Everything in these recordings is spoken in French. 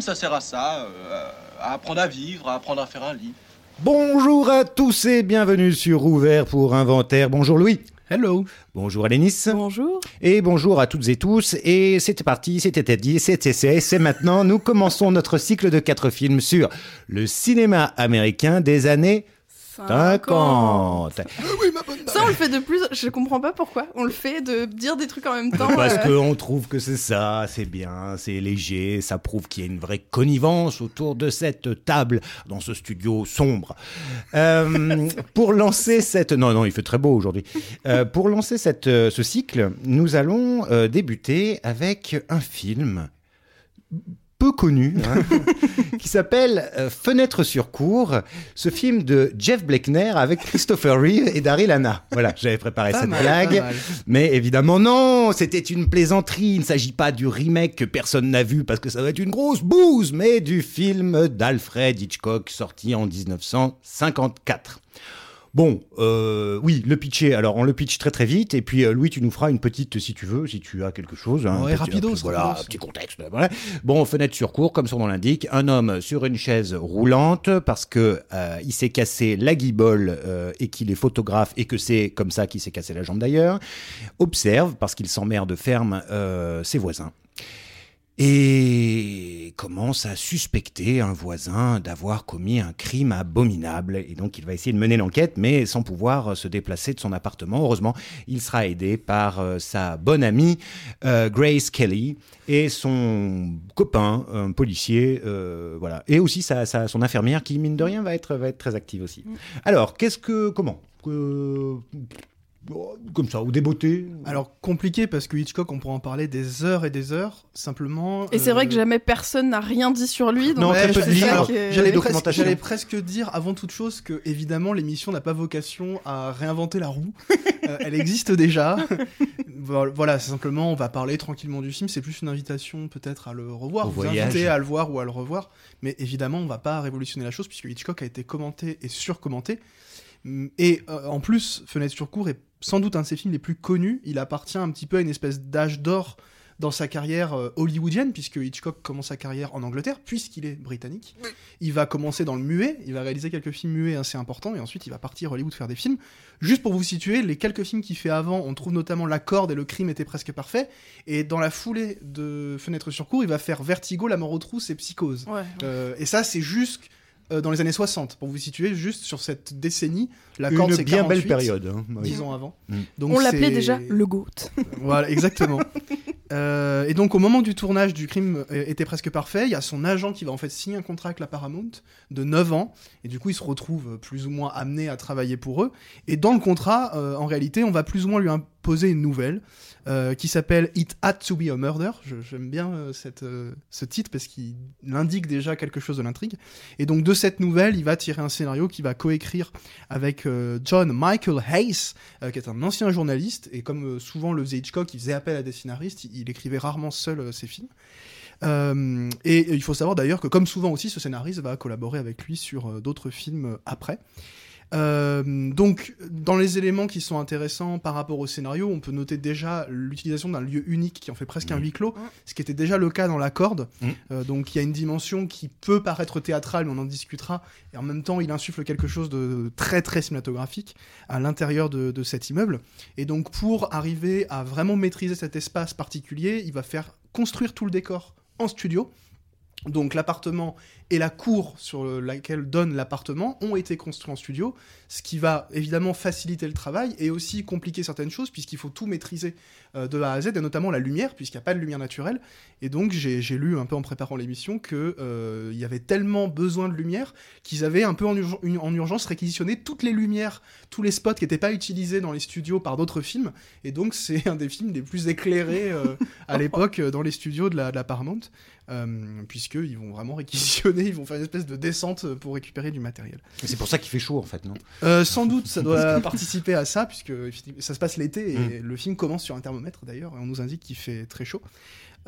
Ça sert à ça, euh, à apprendre à vivre, à apprendre à faire un lit. Bonjour à tous et bienvenue sur Ouvert pour Inventaire. Bonjour Louis. Hello. Bonjour Alénis. Bonjour. Et bonjour à toutes et tous. Et c'était parti, c'était dit, c'était c'est, c'est maintenant. Nous commençons notre cycle de quatre films sur le cinéma américain des années 50. Ça, on le fait de plus. Je comprends pas pourquoi. On le fait de dire des trucs en même temps. Parce euh, qu'on trouve que c'est ça, c'est bien, c'est léger, ça prouve qu'il y a une vraie connivence autour de cette table dans ce studio sombre. Euh, pour lancer cette... Non, non, il fait très beau aujourd'hui. Euh, pour lancer cette, ce cycle, nous allons euh, débuter avec un film peu connu, hein, qui s'appelle euh, Fenêtre sur cour, ce film de Jeff Bleckner avec Christopher Reeve et Daryl Hannah. Voilà, j'avais préparé Pas cette mal, blague. Mais évidemment, non, c'était une plaisanterie. Il ne s'agit pas du remake que personne n'a vu parce que ça va être une grosse bouse, mais du film d'Alfred Hitchcock sorti en 1954. Bon, euh, oui, le pitcher. Alors, on le pitch très très vite. Et puis, euh, Louis, tu nous feras une petite, si tu veux, si tu as quelque chose. hein, Ouais, petit- rapidos, un petit- Voilà, petit contexte. voilà. Bon, fenêtre sur cours, comme son nom l'indique. Un homme sur une chaise roulante parce que euh, il s'est cassé la guibole et qu'il est photographe et que c'est comme ça qu'il s'est cassé la jambe d'ailleurs. Observe parce qu'il s'emmerde ferme ses voisins et commence à suspecter un voisin d'avoir commis un crime abominable. Et donc il va essayer de mener l'enquête, mais sans pouvoir euh, se déplacer de son appartement. Heureusement, il sera aidé par euh, sa bonne amie euh, Grace Kelly et son copain, un policier, euh, voilà, et aussi sa, sa- son infirmière qui mine de rien va être va être très active aussi. Alors qu'est-ce que comment? Que comme ça ou des beautés Alors compliqué parce que Hitchcock, on pourrait en parler des heures et des heures. Simplement. Et c'est vrai euh, que jamais personne n'a rien dit sur lui. Donc Non, ouais, J'allais presque, dire avant toute chose que évidemment l'émission n'a pas vocation à réinventer la roue. Euh, elle existe déjà. Voilà, simplement on va parler tranquillement du film. C'est plus une invitation peut-être à le revoir, Au vous voyage. inviter à le voir ou à le revoir. Mais évidemment on va pas révolutionner la chose puisque Hitchcock a été commenté et surcommenté. Mm, Et euh, en plus, Fenêtre sur cour est sans doute un de ses films les plus connus. Il appartient un petit peu à une espèce d'âge d'or dans sa carrière euh, hollywoodienne, puisque Hitchcock commence sa carrière en Angleterre, puisqu'il est britannique. Il va commencer dans le muet, il va réaliser quelques films muets assez importants, et ensuite il va partir à Hollywood faire des films. Juste pour vous situer, les quelques films qu'il fait avant, on trouve notamment La Corde et Le Crime était presque parfait, et dans la foulée de Fenêtre sur cour, il va faire Vertigo, La mort aux trousses et Psychose. Ouais. Euh, et ça, c'est juste euh, dans les années 60, pour vous situer, juste sur cette décennie. La Corde, une bien belle 48, période. hein. Oui. 10 ans avant. Mm. Donc On l'appelait déjà le GOAT. Voilà, exactement. Euh, et donc au moment du tournage du crime euh, était presque parfait, il y a son agent qui va en fait signer un contrat avec la Paramount de 9 ans, et du coup il se retrouve plus ou moins amené à travailler pour eux. Et dans le contrat, euh, en réalité, on va plus ou moins lui imposer une nouvelle euh, qui s'appelle It Had to Be a Murder. J'aime bien euh, euh, ce titre parce qu'il indique déjà quelque chose de l'intrigue. Et donc de cette nouvelle, il va tirer un scénario qu'il va coécrire avec John Michael Hayes, qui est un ancien journaliste, et comme souvent le faisait Hitchcock, il faisait appel à des scénaristes, il, écrivait rarement seul ses films. Et il faut savoir d'ailleurs que, comme souvent aussi, ce scénariste va collaborer avec lui sur d'autres films après. Euh, donc, dans les éléments qui sont intéressants par rapport au scénario, on peut noter déjà l'utilisation d'un lieu unique qui en fait presque un huis clos, Mhm. ce qui était déjà le cas dans La Corde. Mhm. Euh, donc, il y a une dimension qui peut paraître théâtrale, mais on en discutera. Et en même temps, il insuffle quelque chose de très très cinématographique à l'intérieur de, de cet immeuble. Et donc, pour arriver à vraiment maîtriser cet espace particulier, il va faire construire tout le décor en studio. Donc l'appartement et la cour sur le- laquelle donne l'appartement ont été construits en studio, ce qui va évidemment faciliter le travail et aussi compliquer certaines choses puisqu'il faut tout maîtriser euh, de A à Z et notamment la lumière puisqu'il n'y a pas de lumière naturelle. Et donc j'ai lu un peu en préparant l'émission que euh, y avait tellement besoin de lumière qu'ils avaient un peu en, urgence réquisitionné toutes les lumières, tous les spots qui n'étaient pas utilisés dans les studios par d'autres films. Et donc c'est un des films les plus éclairés euh, à l'époque dans les studios de la, de la Paramount. Euh, puisqu'ils vont vraiment réquisitionner, ils vont faire une espèce de descente pour récupérer du matériel. C'est pour ça qu'il fait chaud en fait, non? Euh, sans doute, ça doit participer à ça, puisque ça se passe l'été et le film commence sur un thermomètre d'ailleurs, et on nous indique qu'il fait très chaud.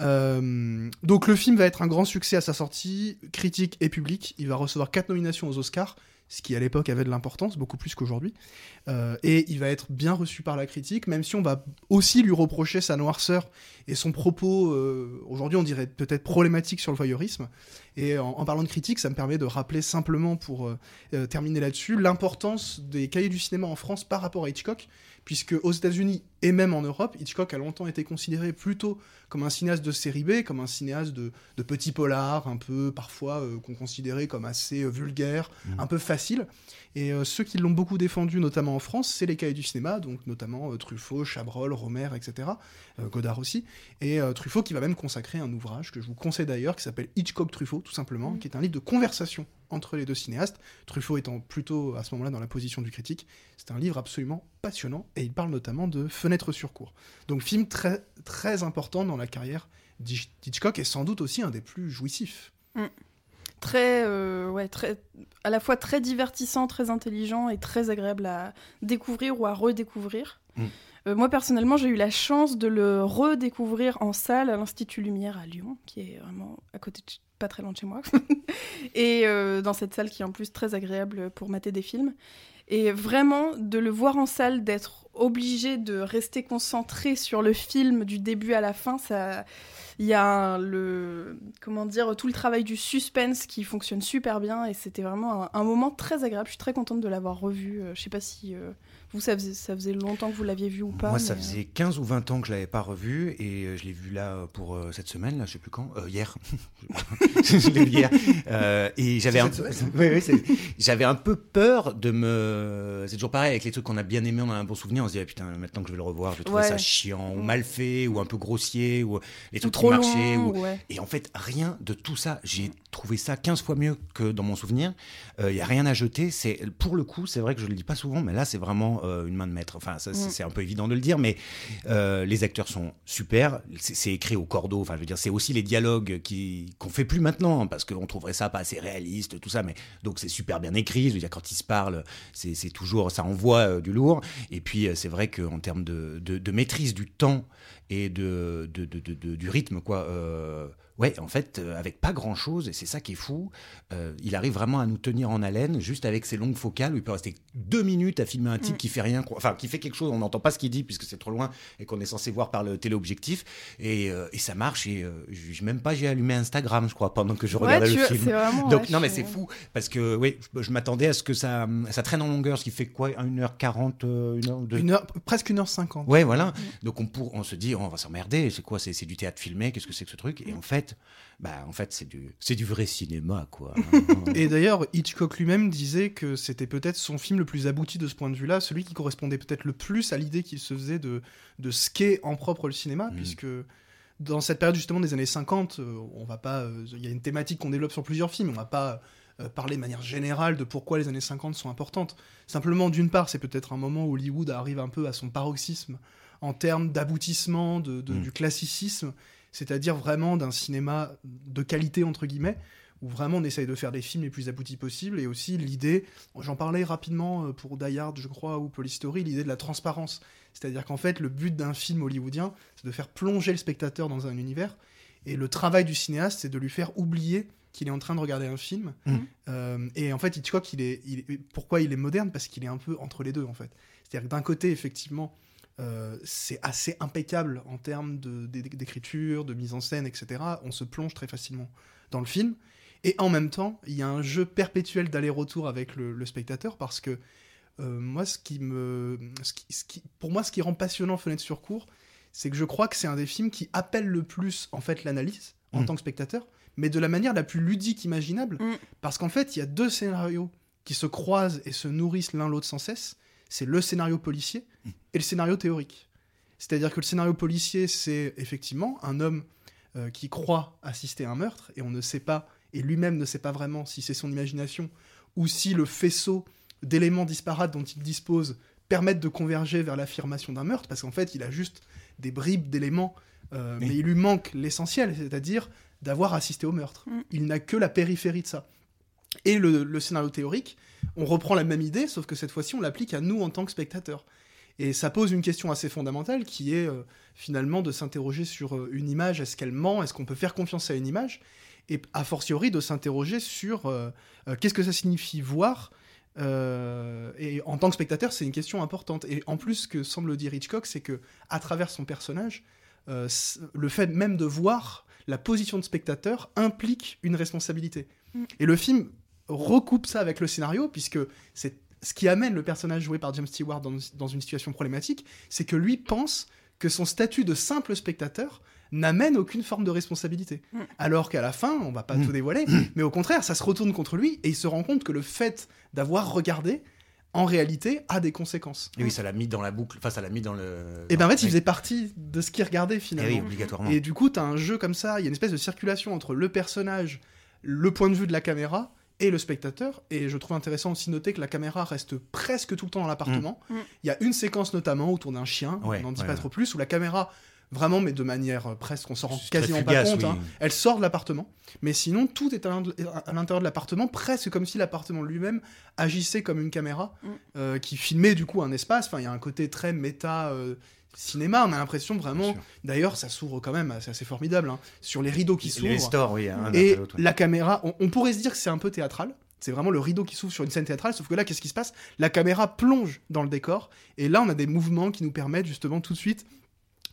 Euh, donc le film va être un grand succès à sa sortie, critique et public. Il va recevoir quatre nominations aux Oscars, ce qui à l'époque avait de l'importance, beaucoup plus qu'aujourd'hui. Euh, et il va être bien reçu par la critique, même si on va aussi lui reprocher sa noirceur et son propos, euh, aujourd'hui on dirait peut-être problématique sur le voyeurisme. Et en, en, parlant de critique, ça me permet de rappeler simplement, pour euh, terminer là-dessus, l'importance des cahiers du cinéma en France par rapport à Hitchcock, puisque aux États-Unis et même en Europe, Hitchcock a longtemps été considéré plutôt comme un cinéaste de série B, comme un cinéaste de, de petits polars, un peu parfois euh, qu'on considérait comme assez euh, vulgaire, mmh. un peu facile. Et euh, ceux qui l'ont beaucoup défendu, notamment en France, c'est les cahiers du cinéma, donc notamment euh, Truffaut, Chabrol, Romer, etc. Euh, Godard aussi. Et Truffaut qui va même consacrer un ouvrage que je vous conseille d'ailleurs, qui s'appelle Hitchcock Truffaut, tout simplement, mmh. qui est un livre de conversation entre les deux cinéastes. Truffaut étant plutôt à ce moment-là dans la position du critique. C'est un livre absolument passionnant et il parle notamment de Fenêtre sur cours. Donc film très très important dans la carrière d'Hitchcock et sans doute aussi un des plus jouissifs. Mmh très, euh, ouais, très, à la fois très divertissant, très intelligent et très agréable à découvrir ou à redécouvrir. Mm. Euh, moi personnellement, j'ai eu la chance de le redécouvrir en salle à l'Institut Lumière à Lyon, qui est vraiment à côté, de, pas très loin de chez moi, et euh, dans cette salle qui est en plus très agréable pour mater des films. Et vraiment, de le voir en salle, d'être obligé de rester concentré sur le film du début à la fin, ça il y a le, comment dire, tout le travail du suspense qui fonctionne super bien et c'était vraiment un, moment très agréable. Je suis très contente de l'avoir revu. Euh, je sais pas si euh, vous, ça faisait, ça faisait longtemps que vous l'aviez vu ou pas Moi, ça faisait 15 ou 20 ans que je l'avais pas revu et euh, je l'ai vu là pour euh, cette semaine, là, je sais plus quand, euh, hier. je l'ai vu hier. et j'avais un... oui, oui, j'avais un peu peur de me. C'est toujours pareil avec les trucs qu'on a bien aimés, on a un bon souvenir, on se dit ah, putain, maintenant que je vais le revoir, je vais trouver ouais. ça chiant ou mal fait ou un peu grossier ou les trucs trop qui marchaient. Long, ou... ouais. Et en fait, rien de tout ça. J'ai trouvé ça 15 fois mieux que dans mon souvenir. Il euh, n'y a rien à jeter. C'est pour le coup, c'est vrai que je le dis pas souvent, mais là, c'est vraiment euh, une main de maître. Enfin, ça, c'est mm. un peu évident de le dire, mais euh, les acteurs sont super. C'est écrit au cordeau. Enfin, je veux dire, c'est aussi les dialogues qui qu'on fait plus maintenant, hein, parce qu'on trouverait ça pas assez réaliste, tout ça. Mais donc, c'est super bien écrit. Je veux dire, quand ils se parlent, c'est toujours, ça envoie euh, du lourd. Et puis, c'est vrai qu'en termes de, de, de, maîtrise du temps et de, de, du rythme, quoi ouais, en fait, euh, avec pas grand chose, et c'est ça qui est fou, euh, il arrive vraiment à nous tenir en haleine, juste avec ses longues focales, où il peut rester deux minutes à filmer un type mm. qui fait rien, enfin, qui fait quelque chose, on n'entend pas ce qu'il dit, puisque c'est trop loin, et qu'on est censé voir par le téléobjectif, et, euh, et ça marche, et euh, même pas, j'ai allumé Instagram, je crois, pendant que je regardais ouais, le film. Vraiment, Donc, ouais, non, mais c'est fou, parce que, oui, je, je m'attendais à ce que ça, ça traîne en longueur, ce qui fait quoi, 1h40, euh, 1h, de... une heure, presque 1h50. Ouais, voilà. Mm. Donc, on, pour, on se dit, oh, on va s'emmerder, c'est quoi, c'est du théâtre filmé, qu'est-ce que c'est que ce truc, et en fait, bah, en fait, c'est du, c'est du vrai cinéma, quoi. et d'ailleurs, Hitchcock lui-même disait que c'était peut-être son film le plus abouti de ce point de vue-là, celui qui correspondait peut-être le plus à l'idée qu'il se faisait de, de ce qu'est en propre le cinéma, mmh. puisque dans cette période justement des années 50, euh, on va pas, il euh, y a une thématique qu'on développe sur plusieurs films, on va pas euh, parler de manière générale de pourquoi les années 50 sont importantes. Simplement, d'une part, c'est peut-être un moment où Hollywood arrive un peu à son paroxysme en termes d'aboutissement de, de, mmh. du classicisme c'est-à-dire vraiment d'un cinéma de qualité, entre guillemets, où vraiment on essaye de faire des films les plus aboutis possibles, et aussi l'idée, j'en parlais rapidement euh, pour Die Hard, je crois, ou Polystory, l'idée de la transparence. C'est-à-dire qu'en fait, le but d'un film hollywoodien, c'est de faire plonger le spectateur dans un univers, et le travail du cinéaste, c'est de lui faire oublier qu'il est en train de regarder un film. Mmh. Euh, et en fait, Hitchcock, il est, il est, pourquoi il est moderne? Parce qu'il est un peu entre les deux, en fait. C'est-à-dire que d'un côté, effectivement, euh, c'est assez impeccable en termes d'écriture, de, de, mise en scène, etc. On se plonge très facilement dans le film. Et en même temps, il y a un jeu perpétuel d'aller-retour avec le, le, spectateur parce que euh, moi, ce qui me, ce qui, ce qui, pour moi, ce qui rend passionnant Fenêtre sur cours, c'est que je crois que c'est un des films qui appelle le plus en fait l'analyse en mmh. tant que spectateur, mais de la manière la plus ludique imaginable, mmh. parce qu'en fait, il y a deux scénarios qui se croisent et se nourrissent l'un l'autre sans cesse c'est le scénario policier et le scénario théorique. C'est-à-dire que le scénario policier, c'est effectivement un homme euh, qui croit assister à un meurtre, et on ne sait pas, et lui-même ne sait pas vraiment si c'est son imagination, ou si le faisceau d'éléments disparates dont il dispose permettent de converger vers l'affirmation d'un meurtre, parce qu'en fait, il a juste des bribes d'éléments, euh, oui. mais il lui manque l'essentiel, c'est-à-dire d'avoir assisté au meurtre. Mm. Il n'a que la périphérie de ça. Et le, le, scénario théorique, on reprend la même idée, sauf que cette fois-ci, on l'applique à nous en tant que spectateurs. Et ça pose une question assez fondamentale qui est euh, finalement de s'interroger sur euh, une image, est-ce qu'elle ment, est-ce qu'on peut faire confiance à une image? Et a fortiori de s'interroger sur euh, qu'est-ce que ça signifie voir? Et en tant que spectateur, c'est une question importante. Et en plus, ce que semble dire Hitchcock, c'est que à travers son personnage, le fait même de voir la position de spectateur implique une responsabilité. Mm. Et le film recoupe ça avec le scénario, puisque c'est ce qui amène le personnage joué par James Stewart dans, dans une situation problématique, c'est que lui pense que son statut de simple spectateur n'amène aucune forme de responsabilité. Mm. Alors qu'à la fin, on va pas Mm. tout dévoiler, mais au contraire, ça se retourne contre lui et il se rend compte que le fait d'avoir regardé, en réalité, a des conséquences. Et oui, ça l'a mis dans la boucle. Enfin, ça l'a mis dans le. Et ben en fait, il faisait partie de ce qu'il regardait Eh finalement. oui, obligatoirement. Et du coup, t'as un jeu comme ça, il y a une espèce de circulation entre le personnage, le point de vue de la caméra et le spectateur. Et je trouve intéressant aussi de noter que la caméra reste presque tout le temps dans l'appartement. Mm. Mm. Il y a une séquence notamment autour d'un chien, Ouais, on n'en dit ouais, pas ouais. trop plus, où la caméra, vraiment, mais de manière euh, presque, on s'en rend quasiment fugace, pas compte, oui. hein, elle sort de l'appartement. Mais sinon, tout est à l'intérieur de l'appartement, presque comme si l'appartement lui-même agissait comme une caméra Mm. euh, qui filmait du coup un espace. Enfin, il y a un côté très méta. euh, cinéma, on a l'impression vraiment. D'ailleurs, ça s'ouvre quand même, c'est assez formidable, hein, sur les rideaux qui Les s'ouvrent. stores, oui, Et ouais. la caméra, on, on pourrait se dire que c'est un peu théâtral. C'est vraiment le rideau qui s'ouvre sur une scène théâtrale, sauf que là, qu'est-ce qui se passe? La caméra plonge dans le décor, et là, on a des mouvements qui nous permettent justement tout de suite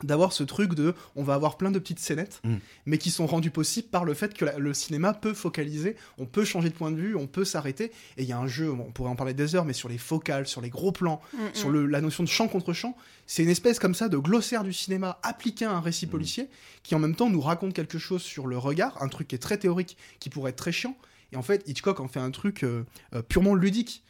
d'avoir ce truc de on va avoir plein de petites scénettes Mm. mais qui sont rendues possibles par le fait que la- le cinéma peut focaliser on peut changer de point de vue on peut s'arrêter et il y a un jeu on pourrait en parler des heures mais sur les focales sur les gros plans Mm, sur mm. le- la notion de champ contre champ. C'est une espèce comme ça de glossaire du cinéma appliqué à un récit policier qui en même temps nous raconte quelque chose sur le regard, un truc qui est très théorique, qui pourrait être très chiant. Et en fait, Hitchcock en fait un truc euh, euh, purement ludique,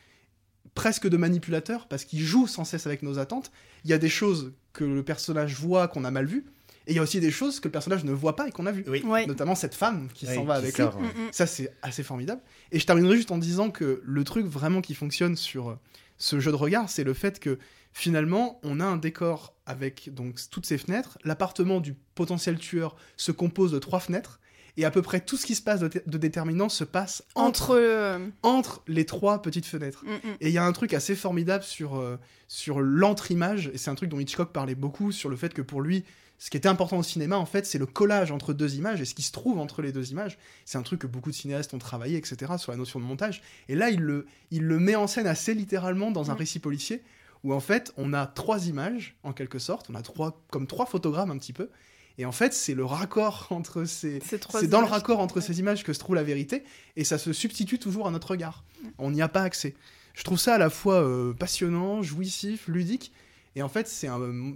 presque de manipulateur, parce qu'il joue sans cesse avec nos attentes. Il y a des choses que le personnage voit qu'on a mal vues, et il y a aussi des choses que le personnage ne voit pas et qu'on a vues. Oui. Ouais. Notamment cette femme qui Oui, s'en va qui avec lui. sort, ouais. Ça, c'est assez formidable. Et je terminerai juste en disant que le truc vraiment qui fonctionne sur euh, ce jeu de regard, c'est le fait que finalement, on a un décor avec donc toutes ces fenêtres. L'appartement du potentiel tueur se compose de trois fenêtres. Et à peu près tout ce qui se passe de, de déterminant se passe entre, Entre. euh, entre les trois petites fenêtres. mm, mm. Et il y a un truc assez formidable sur, euh, sur l'entre-image, et c'est un truc dont Hitchcock parlait beaucoup, sur le fait que pour lui, ce qui était important au cinéma, en fait, c'est le collage entre deux images, et ce qui se trouve entre les deux images. C'est un truc que beaucoup de cinéastes ont travaillé, etc., sur la notion de montage. Et là, il le, il le met en scène assez littéralement dans un Mm. récit policier, où en fait, on a trois images, en quelque sorte, on a trois, comme trois photogrammes un petit peu, et en fait, c'est le raccord entre ces, Ces trois c'est dans le raccord entre ces images que se trouve la vérité, et ça se substitue toujours à notre regard. On n'y a pas accès. Je trouve ça à la fois euh, passionnant, jouissif, ludique, et en fait, c'est un. euh,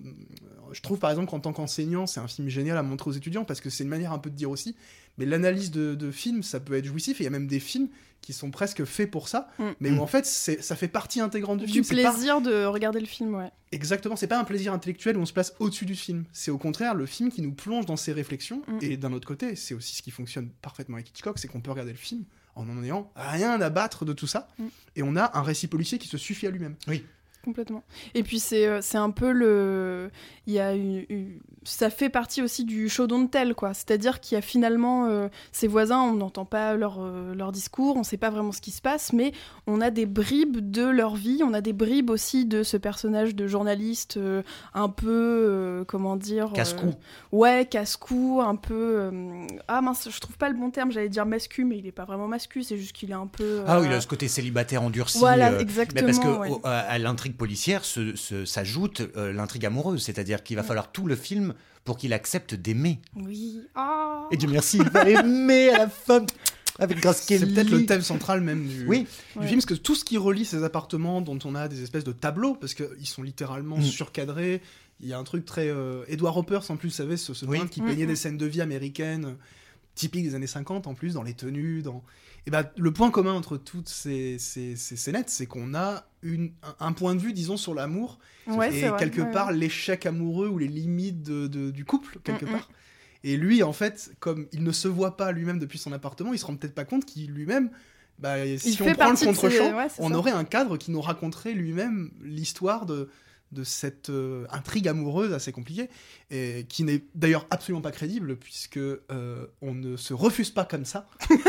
Je trouve par exemple qu'en tant qu'enseignant, c'est un film génial à montrer aux étudiants parce que c'est une manière un peu de dire aussi. Mais l'analyse de, de films, ça peut être jouissif, et il y a même des films qui sont presque faits pour ça, Mm. mais où en fait, ça fait partie intégrante du, Du film. C'est pas- plaisir de regarder le film, ouais. Exactement, c'est pas un plaisir intellectuel où on se place au-dessus du film. C'est au contraire le film qui nous plonge dans ses réflexions. Mm. Et d'un autre côté, c'est aussi ce qui fonctionne parfaitement avec Hitchcock, c'est qu'on peut regarder le film en en ayant rien à battre de tout ça. Mm. Et on a un récit policier qui se suffit à lui-même. Complètement. Et puis c'est euh, c'est un peu le il y a une, une- ça fait partie aussi du show don't tell quoi. C'est-à-dire qu'il y a finalement euh, ses voisins, on n'entend pas leur euh, leur discours, on sait pas vraiment ce qui se passe, mais on a des bribes de leur vie, on a des bribes aussi de ce personnage de journaliste euh, un peu comment dire Casse-cou. Ouais, casse-cou, un peu ah mince, je trouve pas le bon terme, j'allais dire mascu mais il est pas vraiment mascu, c'est juste qu'il est un peu Ah oui, il a ce côté célibataire endurci. Voilà, exactement. Mais parce que ouais. à, à l'intrigue policière se- se- s'ajoute euh, l'intrigue amoureuse, c'est-à-dire qu'il va falloir tout le film pour qu'il accepte d'aimer. Oui. Ah. Et Dieu merci, il va aimer à la fin avec Grace C'est Kelly. peut-être le thème central même du, Oui, du Ouais. film, parce que tout ce qui relie ces appartements dont on a des espèces de tableaux, parce qu'ils sont littéralement Mm. surcadrés, il y a un truc très... euh, Edward Hopper, en plus, vous savez, ce, ce Oui. peintre qui Mm, peignait mm. des scènes de vie américaines, typiques des années 50 en plus, dans les tenues, dans... Et ben, le point commun entre toutes ces, ces, ces scénettes, c'est qu'on a une, un, point de vue, disons, sur l'amour, Ouais, et vrai, quelque part ouais. l'échec amoureux ou les limites de, de- du couple, quelque Mm, mm. part. Et lui, en fait, comme il ne se voit pas lui-même depuis son appartement, il se rend peut-être pas compte qu'il lui-même, bah, si Il on prend le contre-champ, ouais, on ça. aurait un cadre qui nous raconterait lui-même l'histoire de, de cette euh, intrigue amoureuse assez compliquée, et qui n'est d'ailleurs absolument pas crédible, puisque euh, on ne se refuse pas comme ça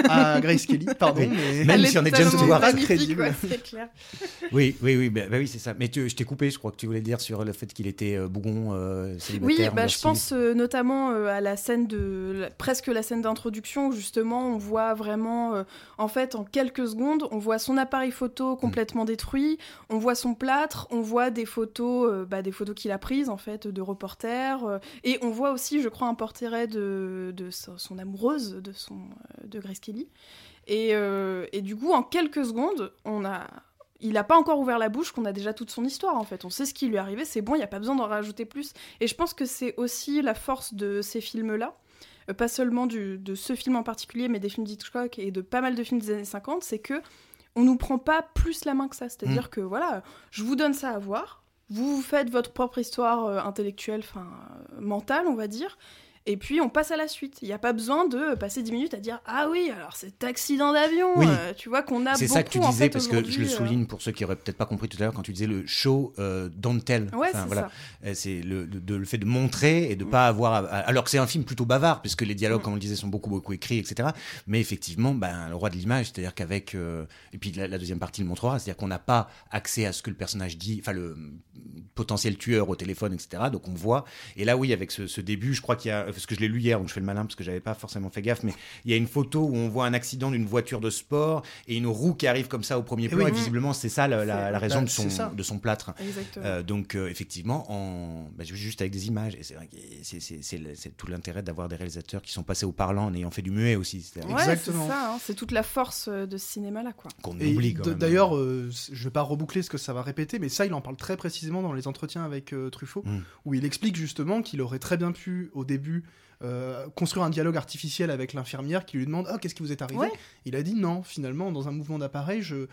à Grace Kelly, pardon, Oui. mais... Même Elle si on est James Stewart. magnifique, Crédible. ouais, c'est clair. Oui, oui, oui, bah, bah oui, c'est ça. Mais tu- je t'ai coupé, je crois que tu voulais dire sur le fait qu'il était euh, bougon, euh, Oui, célibataire. bah, je pense euh, notamment euh, à la scène de la- presque la scène d'introduction où justement on voit vraiment euh, en fait en quelques secondes on voit son appareil photo complètement détruit, on voit son plâtre, on voit des photos euh, bah, des photos qu'il a prises en fait de reporters euh, et on voit aussi je crois un portrait de, de son, son amoureuse de son euh, de Grace Kelly et, et du coup en quelques secondes on a il n'a pas encore ouvert la bouche qu'on a déjà toute son histoire en fait. On sait ce qui lui est arrivé, c'est bon, il n'y a pas besoin d'en rajouter plus. Et je pense que c'est aussi la force de ces films-là, euh, pas seulement du- de ce film en particulier, mais des films d'Hitchcock et de pas mal de films des années 50, c'est que on nous prend pas plus la main que ça. C'est-à-dire que voilà, je vous donne ça à voir, vous faites votre propre histoire euh, intellectuelle, enfin euh, mentale, on va dire. Et puis on passe à la suite. Il n'y a pas besoin de passer 10 minutes à dire Ah oui, alors cet accident d'avion, Oui. euh, tu vois qu'on a C'est ça que tu en disais, fait, parce que je le euh, souligne pour ceux qui auraient peut-être pas compris tout à l'heure quand tu disais le show euh, don't tell. Ouais, Enfin, c'est voilà. ça. Euh, C'est le, fait de montrer et de pas avoir. à- à- alors que c'est un film plutôt bavard, puisque les dialogues, Mm. comme on le disait, sont beaucoup, beaucoup écrits, etc. Mais effectivement, ben, le roi de l'image, c'est-à-dire qu'avec. euh, et puis la, la deuxième partie le montrera, c'est-à-dire qu'on n'a pas accès à ce que le personnage dit, enfin le mm, potentiel tueur au téléphone, etc. Donc on voit. Et là, oui, avec ce, ce début, je crois qu'il y a. Parce que je l'ai lu hier, donc je fais le malin, parce que j'avais pas forcément fait gaffe, mais il y a une photo où on voit un accident d'une voiture de sport et une roue qui arrive comme ça au premier Et plan. oui. Et visiblement, c'est ça la, la- la raison Bah, de, son, c'est ça. de son plâtre. Exactement. Euh, donc euh, effectivement, en, bah, juste avec des images, et c'est vrai que c'est- c'est c'est c'est tout l'intérêt d'avoir des réalisateurs qui sont passés au parlant en ayant fait du muet aussi, Ouais, c'est Exactement. ça, hein, c'est toute la force euh, de ce cinéma-là, quoi. qu'on oublie quand d- même. D'ailleurs, euh, je vais pas reboucler ce que ça va répéter, mais ça, il en parle très précisément dans les entretiens avec euh, Truffaut, Mm. où il explique justement qu'il aurait très bien pu, au début, euh, construire un dialogue artificiel avec l'infirmière qui lui demande Ah, qu'est-ce qui vous est arrivé Ouais. Il a dit non, finalement, dans un mouvement d'appareil, je,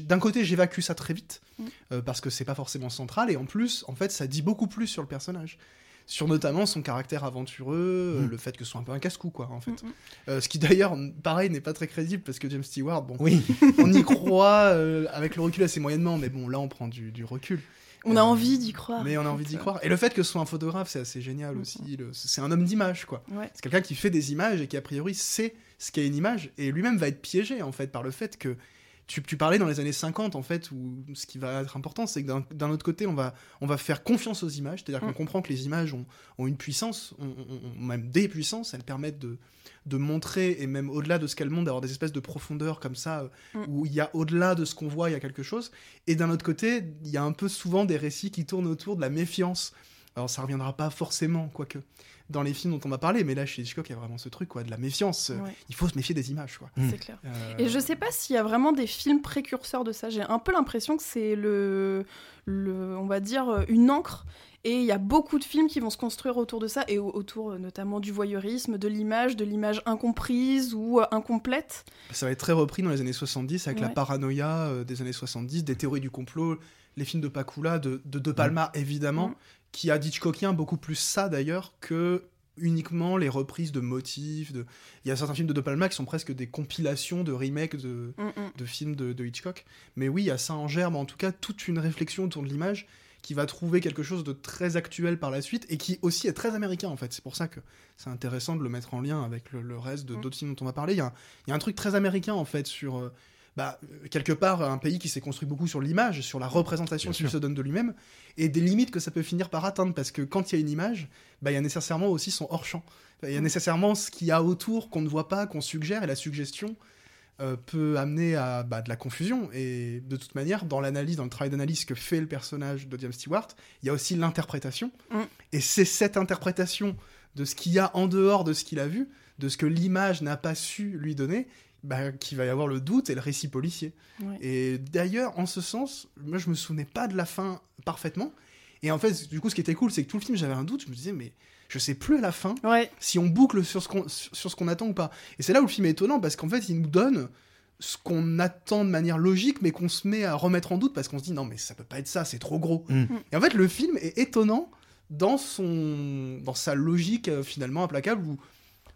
d'un côté, j'évacue ça très vite, Mm. euh, parce que c'est pas forcément central, et en plus, en fait, ça dit beaucoup plus sur le personnage. Sur notamment son caractère aventureux, euh, Mm. le fait que ce soit un peu un casse-cou, quoi, en fait. Mm. Euh, ce qui d'ailleurs, pareil, n'est pas très crédible parce que James Stewart, bon, Oui, on y croit euh, avec le recul assez moyennement, mais bon, là on prend du, du recul. On a envie d'y croire. Mais on a en envie d'y croire. Et le fait que ce soit un photographe, c'est assez génial Mhm. aussi. C'est un homme d'image, quoi. Ouais. C'est quelqu'un qui fait des images et qui, a priori, sait ce qu'est une image. Et lui-même va être piégé, en fait, par le fait que. Tu, tu parlais dans les années 50, en fait, où ce qui va être important, c'est que d'un- autre côté, on va, on va faire confiance aux images, c'est-à-dire qu'on Mm. comprend que les images ont, ont une puissance, ont, même des puissances, elles permettent de, de montrer, et même au-delà de ce qu'elles montrent, d'avoir des espèces de profondeur comme ça, Mm. où il y a au-delà de ce qu'on voit, il y a quelque chose. Et d'un autre côté, il y a un peu souvent des récits qui tournent autour de la méfiance. Alors ça reviendra pas forcément, quoique, dans les films dont on va parler, mais là chez Hitchcock, il y a vraiment ce truc, quoi, de la méfiance. Ouais, Il faut se méfier des images, quoi. Mm. c'est clair. Euh, Et je sais pas s'il y a vraiment des films précurseurs de ça. J'ai un peu l'impression que c'est le, le, on va dire, euh, une encre. Et il y a beaucoup de films qui vont se construire autour de ça, et au- autour euh, notamment du voyeurisme, de l'image, de l'image incomprise ou incomplète. Ça va être très repris dans les années 70 avec la paranoïa des années 70, des théories du complot, les films de Pakula, de De, de Palma évidemment, Mm. Qui a d'Hitchcockien beaucoup plus ça d'ailleurs que uniquement les reprises de motifs. De... Il y a certains films de De Palma qui sont presque des compilations de remakes de, Mm, mm. de films de, de Hitchcock. Mais oui, il y a ça en germe, en tout cas toute une réflexion autour de l'image qui va trouver quelque chose de très actuel par la suite et qui aussi est très américain en fait. C'est pour ça que c'est intéressant de le mettre en lien avec le, le reste de Mm. d'autres films dont on va parler. Il y, a un, il y a un truc très américain en fait sur euh, bah, euh, quelque part un pays qui s'est construit beaucoup sur l'image, sur la représentation qu'il se donne de lui-même et des limites que ça peut finir par atteindre parce que quand il y a une image, bah, il y a nécessairement aussi son hors champ. Il y a nécessairement ce qu'il y a autour qu'on ne voit pas, qu'on suggère et la suggestion euh, peut amener à bah, de la confusion. Et de toute manière, dans l'analyse, dans le travail d'analyse que fait le personnage de James Stewart, il y a aussi l'interprétation. Mm. Et c'est cette interprétation de ce qu'il y a en dehors de ce qu'il a vu, de ce que l'image n'a pas su lui donner, bah, qu'il va y avoir le doute et le récit policier. Ouais. Et d'ailleurs, en ce sens, moi je me souvenais pas de la fin parfaitement. Et en fait, du coup, ce qui était cool, c'est que tout le film, j'avais un doute. Je me disais, mais je sais plus à la fin Ouais, si on boucle sur ce qu'on sur sur ce qu'on attend ou pas. Et c'est là où le film est étonnant parce qu'en fait, il nous donne ce qu'on attend de manière logique, mais qu'on se met à remettre en doute parce qu'on se dit non, mais ça peut pas être ça, c'est trop gros. Mm. Et en fait, le film est étonnant dans son dans sa logique euh, finalement implacable où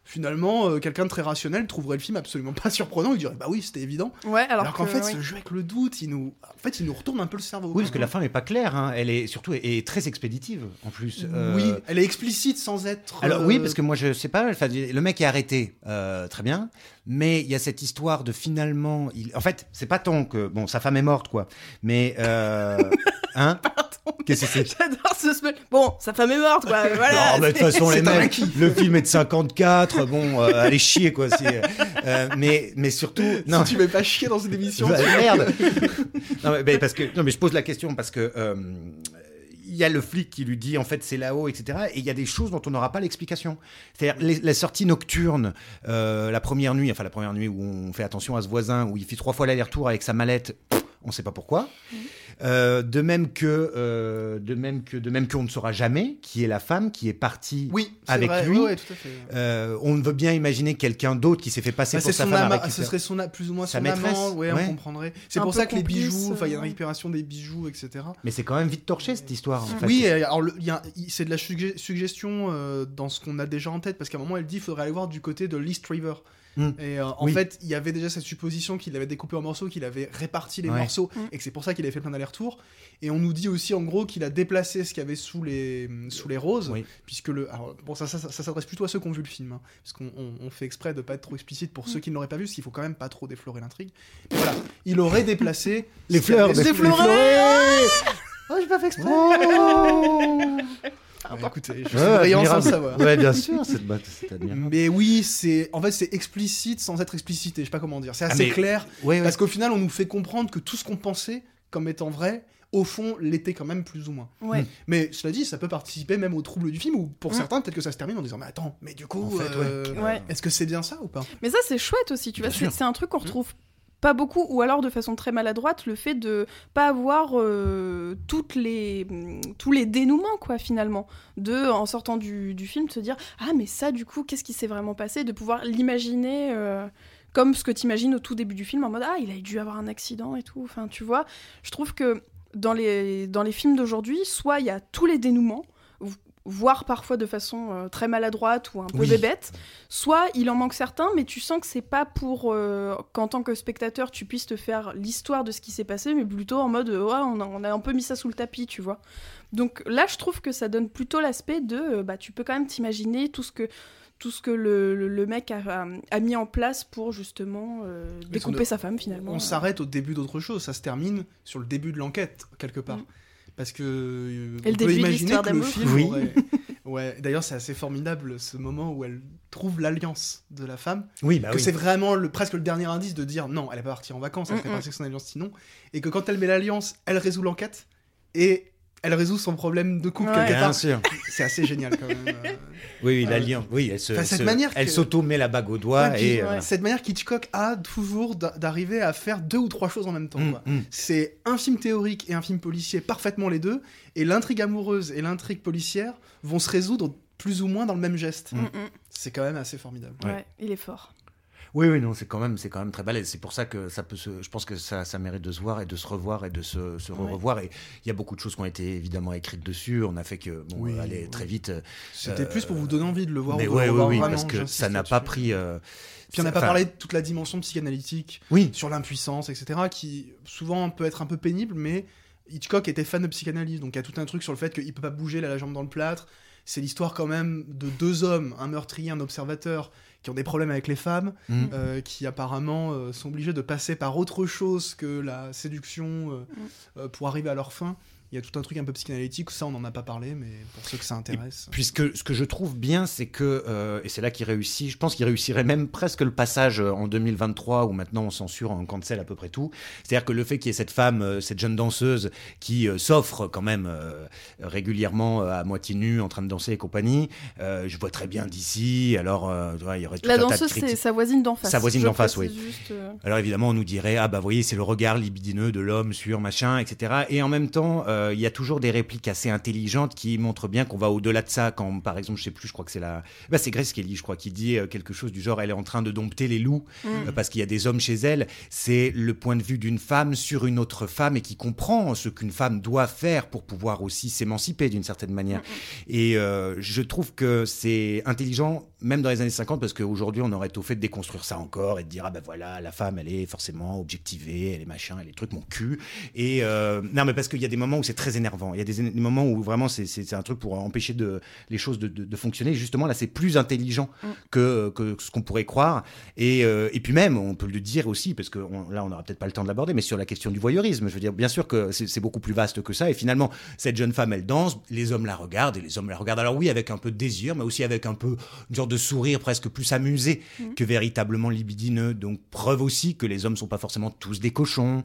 finalement, euh, quelqu'un de très rationnel trouverait le film absolument pas surprenant. Il dirait bah oui, c'était évident. Ouais, alors, Alors, qu'en que, fait, oui. ce jeu avec le doute, il nous, en fait, il nous retourne un peu le cerveau. Oui, parce que la fin n'est pas claire. hein. Elle est surtout est très expéditive en plus. Euh, Oui, elle est explicite sans être. Alors euh, oui, parce que moi je sais pas. le mec est arrêté, euh, très bien. Mais il y a cette histoire de finalement, il... en fait, c'est pas tant que bon, sa femme est morte quoi. Mais euh... Qu'est-ce que c'est? J'adore ce smell. Bon, sa femme est morte, quoi. Voilà. Non, mais de toute façon, les mecs, le film est de 54. Bon, euh, allez chier quoi. euh, mais mais surtout, non. Si tu veux pas chier dans une émission. Bah, merde. non, mais, parce que non, mais je pose la question parce que euh, il y a le flic qui lui dit en fait c'est là-haut, etc. Et il y a des choses dont on n'aura pas l'explication. C'est-à-dire la sortie nocturne, euh, la première nuit, enfin la première nuit où on fait attention à ce voisin, où il fait trois fois l'aller-retour avec sa mallette, pff, on ne sait pas pourquoi. Euh, de même que, euh, de même que, de même qu'on ne saura jamais qui est la femme qui est partie Oui, avec vrai. lui. Ouais, tout à fait. Euh, on veut bien imaginer quelqu'un d'autre qui s'est fait passer Bah, pour c'est sa son femme. à ama- ce serait son a- plus ou moins Sa son maîtresse, amant, ouais, ouais. on comprendrait. C'est Un pour ça que les bijoux, enfin il y a une récupération des bijoux, etc. Mais c'est quand même vite torché cette histoire. En fait. Oui, alors le- il y a- il- c'est de la sugge- suggestion euh, dans ce qu'on a déjà en tête, parce qu'à un moment elle dit qu'il faudrait aller voir du côté de l'East River. Mm. Et euh, en Oui. fait, il y avait déjà cette supposition qu'il avait découpé en morceaux, qu'il avait réparti les Ouais. morceaux, Mm. et que c'est pour ça qu'il avait fait plein d'allers-retours. Et on nous dit aussi en gros qu'il a déplacé ce qu'il y avait sous les, sous les roses, Oui. puisque le. Alors, bon, ça, ça, ça, ça s'adresse plutôt à ceux qui ont vu le film, hein, parce qu'on on- on fait exprès de pas être trop explicite pour ceux qui ne l'auraient pas vu, parce qu'il faut quand même pas trop déflorer l'intrigue. Mais Voilà, il aurait déplacé Les fleurs, des les fleurs. fleurs. Oh, j'ai pas fait exprès. Ah, bah, écoutez, je suis Ouais, brillant sans le savoir. Ouais, bien sûr, cette c'est admirable. Mais oui, c'est en fait c'est explicite sans être explicité. Je sais pas comment dire. C'est Ah, assez mais- clair Ouais, ouais. parce qu'au final, on nous fait comprendre que tout ce qu'on pensait comme étant vrai, au fond, l'était quand même plus ou moins. Ouais. Mais cela dit, ça peut participer même au trouble du film ou pour Mm. certains, peut-être que ça se termine en disant mais attends, mais du coup, En fait, euh, Ouais. est-ce que c'est bien ça ou pas? Mais ça, c'est chouette aussi, tu vois. Bien C'est un truc qu'on retrouve pas beaucoup, ou alors de façon très maladroite, le fait de pas avoir euh, mm, tous les dénouements, quoi, finalement. De, en sortant du, film, de se dire Ah, mais ça, du coup, qu'est-ce qui s'est vraiment passé? De pouvoir l'imaginer. euh, comme ce que tu imagines au tout début du film, en mode Ah, il a dû avoir un accident et tout. Enfin, tu vois, je trouve que dans les, dans les films d'aujourd'hui, soit il y a tous les dénouements, voire parfois de façon euh, très maladroite ou un peu Oui. bébête, soit il en manque certains, mais tu sens que c'est pas pour euh, qu'en tant que spectateur tu puisses te faire l'histoire de ce qui s'est passé, mais plutôt en mode euh, on a, on a un peu mis ça sous le tapis, tu vois. Donc là, je trouve que ça donne plutôt l'aspect de euh, bah tu peux quand même t'imaginer tout ce que tout ce que le, le- le mec a, a- mis en place pour justement découper on- sa femme finalement. On s'arrête au début d'autre chose. Ça se termine sur le début de l'enquête quelque part. Mm. Parce que euh, Et le on peut imaginer que le film Oui. aurait- Ouais, d'ailleurs c'est assez formidable ce moment où elle trouve l'alliance de la femme. Oui, bah que oui. c'est vraiment le, presque le dernier indice de dire non, elle est pas partie en vacances, elle Mm, serait mm. partie avec son alliance sinon. Et que quand elle met l'alliance, elle résout l'enquête et elle résout son problème de couple Ouais. quelque Bien part. sûr. C'est assez génial quand même. euh. Oui, oui, Euh, l'alliance. Oui, elle se, cette se- manière elle que- s'auto met la bague au doigt Ouais, et. euh, ouais. Cette manière qu'Hitchcock a toujours d'a- d'arriver à faire deux ou trois choses en même temps. mm, mm. C'est un film théorique et un film policier parfaitement les deux, et l'intrigue amoureuse et l'intrigue policière vont se résoudre plus ou moins dans le même geste. Mm, mm. C'est quand même assez formidable. Ouais. Ouais, il est fort. Oui, oui, non, c'est quand même, c'est quand même très balèze. C'est pour ça que ça peut se, je pense que ça, ça mérite de se voir et de se revoir et de se, se Ouais. revoir. Et il y a beaucoup de choses qui ont été évidemment écrites dessus. On a fait que, bon, Oui, aller oui. très vite. C'était Euh, plus pour vous donner envie de le voir. mais oui, oui, vraiment, parce que ça n'a pas pris. euh, Puis on n'a pas enfin, parlé de toute la dimension psychanalytique Oui, sur l'impuissance, etc., qui souvent peut être un peu pénible, mais Hitchcock était fan de psychanalyse, donc il y a tout un truc sur le fait qu'il peut pas bouger la jambe dans le plâtre. C'est l'histoire quand même de deux hommes, un meurtrier, un observateur, qui ont des problèmes avec les femmes, Mm. euh, qui apparemment euh, sont obligés de passer par autre chose que la séduction euh, Mm. euh, pour arriver à leur fin. Il y a tout un truc un peu psychanalytique, ça on n'en a pas parlé, mais pour ceux que ça intéresse. Puisque ce que je trouve bien, c'est que, euh, et c'est là qu'il réussit, je pense qu'il réussirait même presque le passage euh, en 2023, où maintenant on censure en cancel à peu près tout. C'est-à-dire que le fait qu'il y ait cette femme, euh, cette jeune danseuse, qui euh, s'offre quand même euh, régulièrement à moitié nue, en train de danser et compagnie, euh, je vois très bien d'ici, alors euh, il y aurait tout La un danseuse, c'est sa voisine d'en face. Sa voisine d'en face, juste, euh, Alors évidemment, on nous dirait ah bah voyez c'est le regard libidineux de l'homme sur machin, etc. Et en même temps, euh, il y a toujours des répliques assez intelligentes qui montrent bien qu'on va au-delà de ça. Quand, par exemple, je sais plus, je crois que c'est la, bah, c'est Grace Kelly, je crois, qui dit quelque chose du genre, elle est en train de dompter les loups mm. parce qu'il y a des hommes chez elle. C'est le point de vue d'une femme sur une autre femme et qui comprend ce qu'une femme doit faire pour pouvoir aussi s'émanciper d'une certaine manière. Et je trouve que c'est intelligent, même dans les années 50, parce qu'aujourd'hui, on aurait tout fait de déconstruire ça encore et de dire, ah ben voilà, la femme, elle est forcément objectivée, elle est machin, elle est truc, mon cul. Et euh, non, mais parce qu'il y a des moments où c'est très énervant. Il y a des, moments où vraiment c'est un truc pour empêcher de, les choses de, de, fonctionner. justement, là, c'est plus intelligent mm. que, que ce qu'on pourrait croire. Et, euh, et puis même, on peut le dire aussi, parce que là, on n'aura peut-être pas le temps de l'aborder, mais sur la question du voyeurisme, je veux dire, bien sûr que c'est beaucoup plus vaste que ça. Et finalement, cette jeune femme, elle danse, les hommes la regardent, et les hommes la regardent. Alors oui, avec un peu de désir, mais aussi avec un peu une sorte de sourire presque plus amusé mm. que véritablement libidineux. Donc preuve aussi que les hommes sont pas forcément tous des cochons.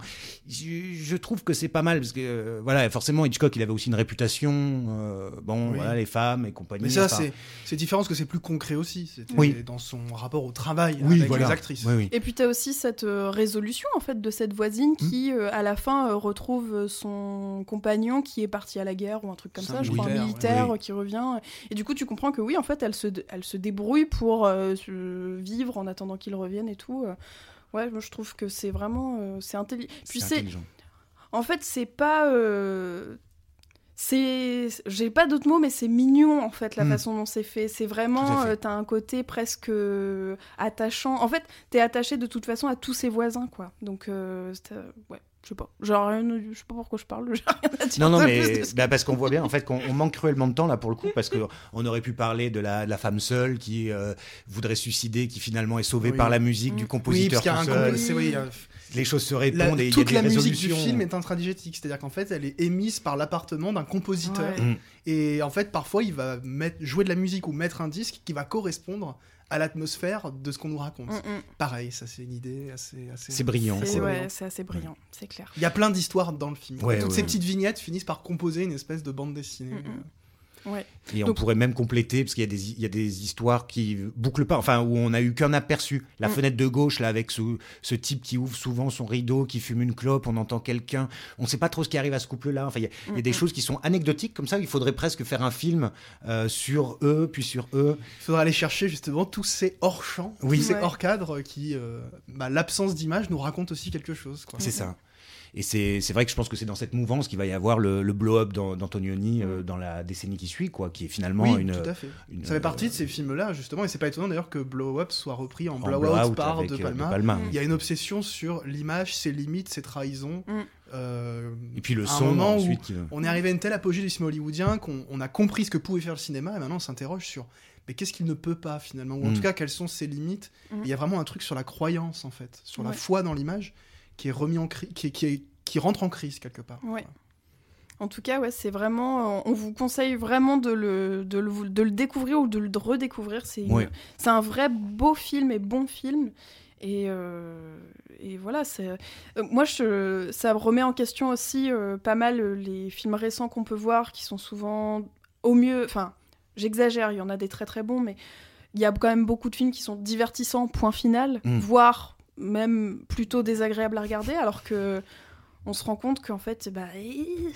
Je, trouve que c'est pas mal parce que euh, voilà, forcément Hitchcock, il avait aussi une réputation. Euh, bon, voilà, les femmes et compagnie. Mais ça, c'est différent parce que c'est plus concret aussi. Oui. Dans son rapport au travail avec les actrices. et puis tu as aussi cette euh, résolution en fait de cette voisine mm. qui, à la fin, retrouve son compagnon qui est parti à la guerre ou un truc comme ça, je crois, un militaire qui revient. Et du coup, tu comprends que oui, en fait, elle se, elle se débrouille pour vivre en attendant qu'il revienne et tout. Ouais, moi je trouve que c'est vraiment euh, c'est intelligent. Puis c'est en fait c'est pas euh, c'est j'ai pas d'autres mots mais c'est mignon en fait la hmm. façon dont c'est fait. C'est vraiment euh, t'as un côté presque attachant. En fait t'es attaché de toute façon à tous ses voisins quoi. Donc ouais je sais pas. Genre, je sais pas pourquoi je parle, j'ai rien à dire. Non, non, mais bah, parce qu'on voit bien en fait qu'on manque cruellement de temps là pour le coup, parce qu'on aurait pu parler de la, la femme seule qui euh, voudrait suicider, qui finalement est sauvée par la musique du compositeur oui, tout seul. Oui, les choses se répondent et il y a des la musique du film est intradigétique, c'est-à-dire qu'en fait, elle est émise par l'appartement d'un compositeur. Mm. Et en fait, parfois, il va mettre, jouer de la musique ou mettre un disque qui va correspondre à l'atmosphère de ce qu'on nous raconte. Mm, mm. Pareil, ça c'est une idée assez. assez c'est brillant. C'est ouais, assez brillant, c'est clair. Il y a plein d'histoires dans le film. Toutes ces petites vignettes finissent par composer une espèce de bande dessinée. Mm, et on pourrait même compléter, parce qu'il y, a des, il y a des histoires qui bouclent pas, enfin, où on a eu qu'un aperçu. La mm. fenêtre de gauche, là, avec ce, ce, type qui ouvre souvent son rideau, qui fume une clope, on entend quelqu'un. On ne sait pas trop ce qui arrive à ce couple-là. Enfin, il y a, des choses qui sont anecdotiques, comme ça. Il faudrait presque faire un film euh, sur eux, puis sur eux. Il faudrait aller chercher justement tous ces hors-champs, tous ces hors-cadres qui, euh, bah, l'absence d'image nous raconte aussi quelque chose. C'est ça. Et c'est vrai que je pense que c'est dans cette mouvance qu'il va y avoir le, blow-up d'Antonioni euh, dans la décennie qui suit, quoi, qui est finalement une, tout à fait. Ça fait partie de ces films-là, justement, et c'est pas étonnant d'ailleurs que Blow-up soit repris en, Blow-out par de, euh, Palma. Il y a une obsession sur l'image, ses limites, ses trahisons. Mm. Euh, et puis le son, ensuite. on est arrivé à une telle apogée du cinéma hollywoodien qu'on a compris ce que pouvait faire le cinéma, et maintenant on s'interroge sur mais qu'est-ce qu'il ne peut pas finalement, ou en mm. tout cas quelles sont ses limites? Mm. Il y a vraiment un truc sur la croyance en fait, sur la foi dans l'image qui est remis en crise, qui, qui, qui, rentre en crise quelque part. Ouais. En tout cas, ouais, c'est vraiment. On vous conseille vraiment de le, de le, de le découvrir ou de le redécouvrir. C'est c'est un vrai beau film et bon film. Et, euh, et voilà, c'est. Euh, moi, je, ça remet en question aussi euh, pas mal les films récents qu'on peut voir qui sont souvent au mieux. Enfin, j'exagère, il y en a des très très bons, mais il y a quand même beaucoup de films qui sont divertissants, point final, mm. voire même plutôt désagréable à regarder, alors que on se rend compte qu'en fait, bah,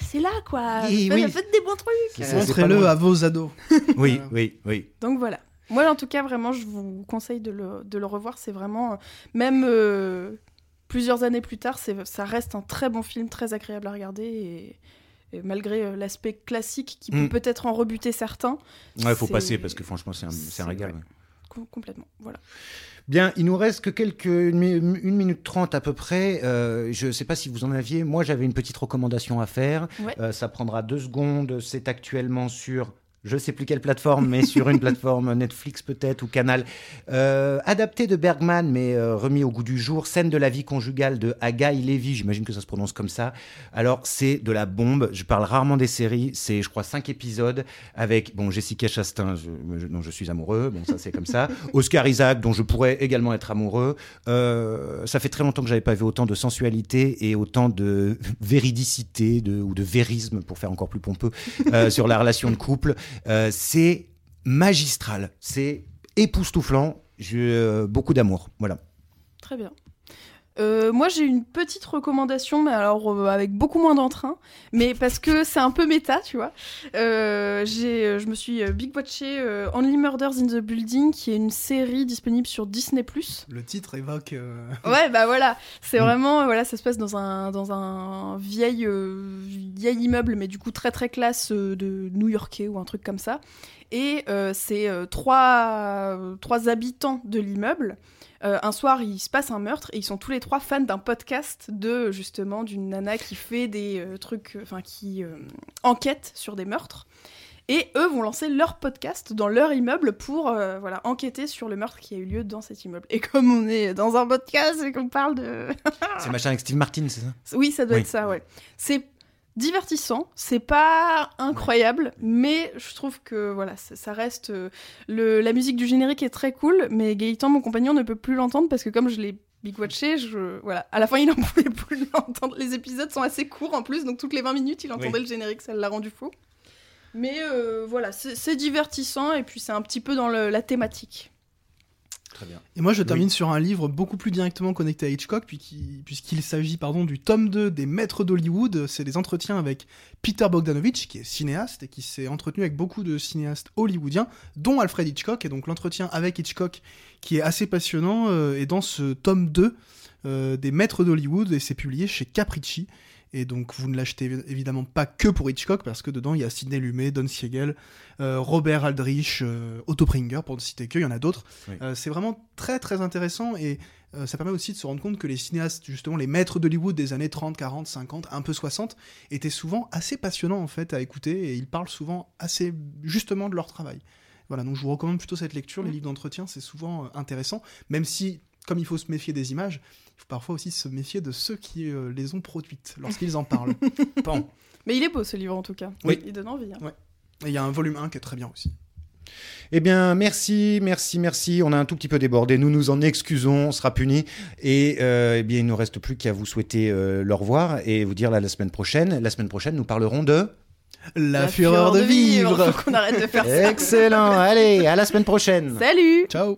c'est là, quoi. faites, des bons trucs. Montrez-le à vos ados. oui, oui, oui. Donc voilà. Moi, en tout cas, vraiment, je vous conseille de le, de le revoir. C'est vraiment, même euh, plusieurs années plus tard, ça reste un très bon film, très agréable à regarder. Et, malgré euh, l'aspect classique qui peut mm. peut-être en rebuter certains. Ouais, il faut passer parce que franchement, c'est un, un, régal. Complètement. Voilà. Bien, il nous reste que quelques une minute trente à peu près. Euh, je ne sais pas si vous en aviez. Moi, j'avais une petite recommandation à faire. Euh, ça prendra deux secondes. C'est actuellement sur je sais plus quelle plateforme, mais sur une plateforme Netflix peut-être ou Canal, euh, adapté de Bergman, mais euh, remis au goût du jour, scène de la vie conjugale de Agaï Levy, j'imagine que ça se prononce comme ça. Alors c'est de la bombe. Je parle rarement des séries, c'est je crois cinq épisodes avec bon Jessica Chastain, dont je suis amoureux, bon ça c'est comme ça. Oscar Isaac, dont je pourrais également être amoureux. Euh, ça fait très longtemps que j'avais pas vu autant de sensualité et autant de véridicité de, ou de vérisme pour faire encore plus pompeux euh, sur la relation de couple. Euh, c'est magistral, c'est époustouflant. J'ai euh, beaucoup d'amour. Voilà. Très bien. Euh, moi, j'ai une petite recommandation, mais alors euh, avec beaucoup moins d'entrain, mais parce que c'est un peu méta, tu vois. Euh, j'ai, je me suis euh, big watché euh, Only Murders in the Building, qui est une série disponible sur Disney+. Le titre évoque. euh, Ouais, bah voilà, c'est Mm. vraiment, voilà, ça se passe dans un, dans un vieil, euh, vieil immeuble, mais du coup très très classe euh, de New-Yorkais ou un truc comme ça. Et euh, c'est euh, trois, euh, trois habitants de l'immeuble. Euh, un soir, il se passe un meurtre et ils sont tous les trois fans d'un podcast de justement d'une nana qui fait des euh, trucs, euh, enfin qui enquête sur des meurtres. Et eux vont lancer leur podcast dans leur immeuble pour voilà enquêter sur le meurtre qui a eu lieu dans cet immeuble. Et comme on est dans un podcast et qu'on parle de C'est machin avec Steve Martin, c'est ça? Oui, ça doit Oui. être ça, ouais. C'est divertissant, c'est pas incroyable, mais je trouve que voilà, ça ça reste euh, le la musique du générique est très cool, mais Gaëtan, mon compagnon, ne peut plus l'entendre parce que comme je l'ai big watché, je voilà, à la fin il n'en pouvait plus l'entendre. Les épisodes sont assez courts en plus, donc toutes les 20 minutes, il entendait Oui. le générique, ça l'a rendu fou. Mais euh, voilà, c'est divertissant et puis c'est un petit peu dans le- la thématique. Très bien. Et moi, je termine sur un livre beaucoup plus directement connecté à Hitchcock, puis qui- puisqu'il s'agit pardon, du tome 2 des Maîtres d'Hollywood. C'est des entretiens avec Peter Bogdanovich, qui est cinéaste et qui s'est entretenu avec beaucoup de cinéastes hollywoodiens, dont Alfred Hitchcock. Et donc, l'entretien avec Hitchcock, qui est assez passionnant, euh, est dans ce tome 2 euh, des Maîtres d'Hollywood, et c'est publié chez Capricci. Et donc, vous ne l'achetez évidemment pas que pour Hitchcock, parce que dedans, il y a Sidney Lumet, Don Siegel, euh, Robert Aldrich, euh, Otto Pringer, pour ne citer que, il y en a d'autres. Oui. Euh, c'est vraiment très très intéressant et euh, ça permet aussi de se rendre compte que les cinéastes, justement les maîtres d'Hollywood des années 30, 40, 50, un peu 60, étaient souvent assez passionnants en fait à écouter et ils parlent souvent assez justement de leur travail. Voilà, donc je vous recommande plutôt cette lecture, les livres d'entretien, c'est souvent intéressant, même si, comme il faut se méfier des images, faut parfois aussi se méfier de ceux qui euh, les ont produites lorsqu'ils en parlent. Bon. Mais il est beau ce livre en tout cas. Oui. Il donne envie. hein. Et il y a un volume 1 qui est très bien aussi. Eh bien, merci, merci, merci. On a un tout petit peu débordé. Nous nous en excusons, on sera punis. Et euh, eh bien, il ne nous reste plus qu'à vous souhaiter euh, le revoir et vous dire là, la semaine prochaine. La semaine prochaine, nous parlerons de. La, fureur, de vivre. Faut qu'on arrête de faire ça. Excellent. Allez, à la semaine prochaine. Salut Ciao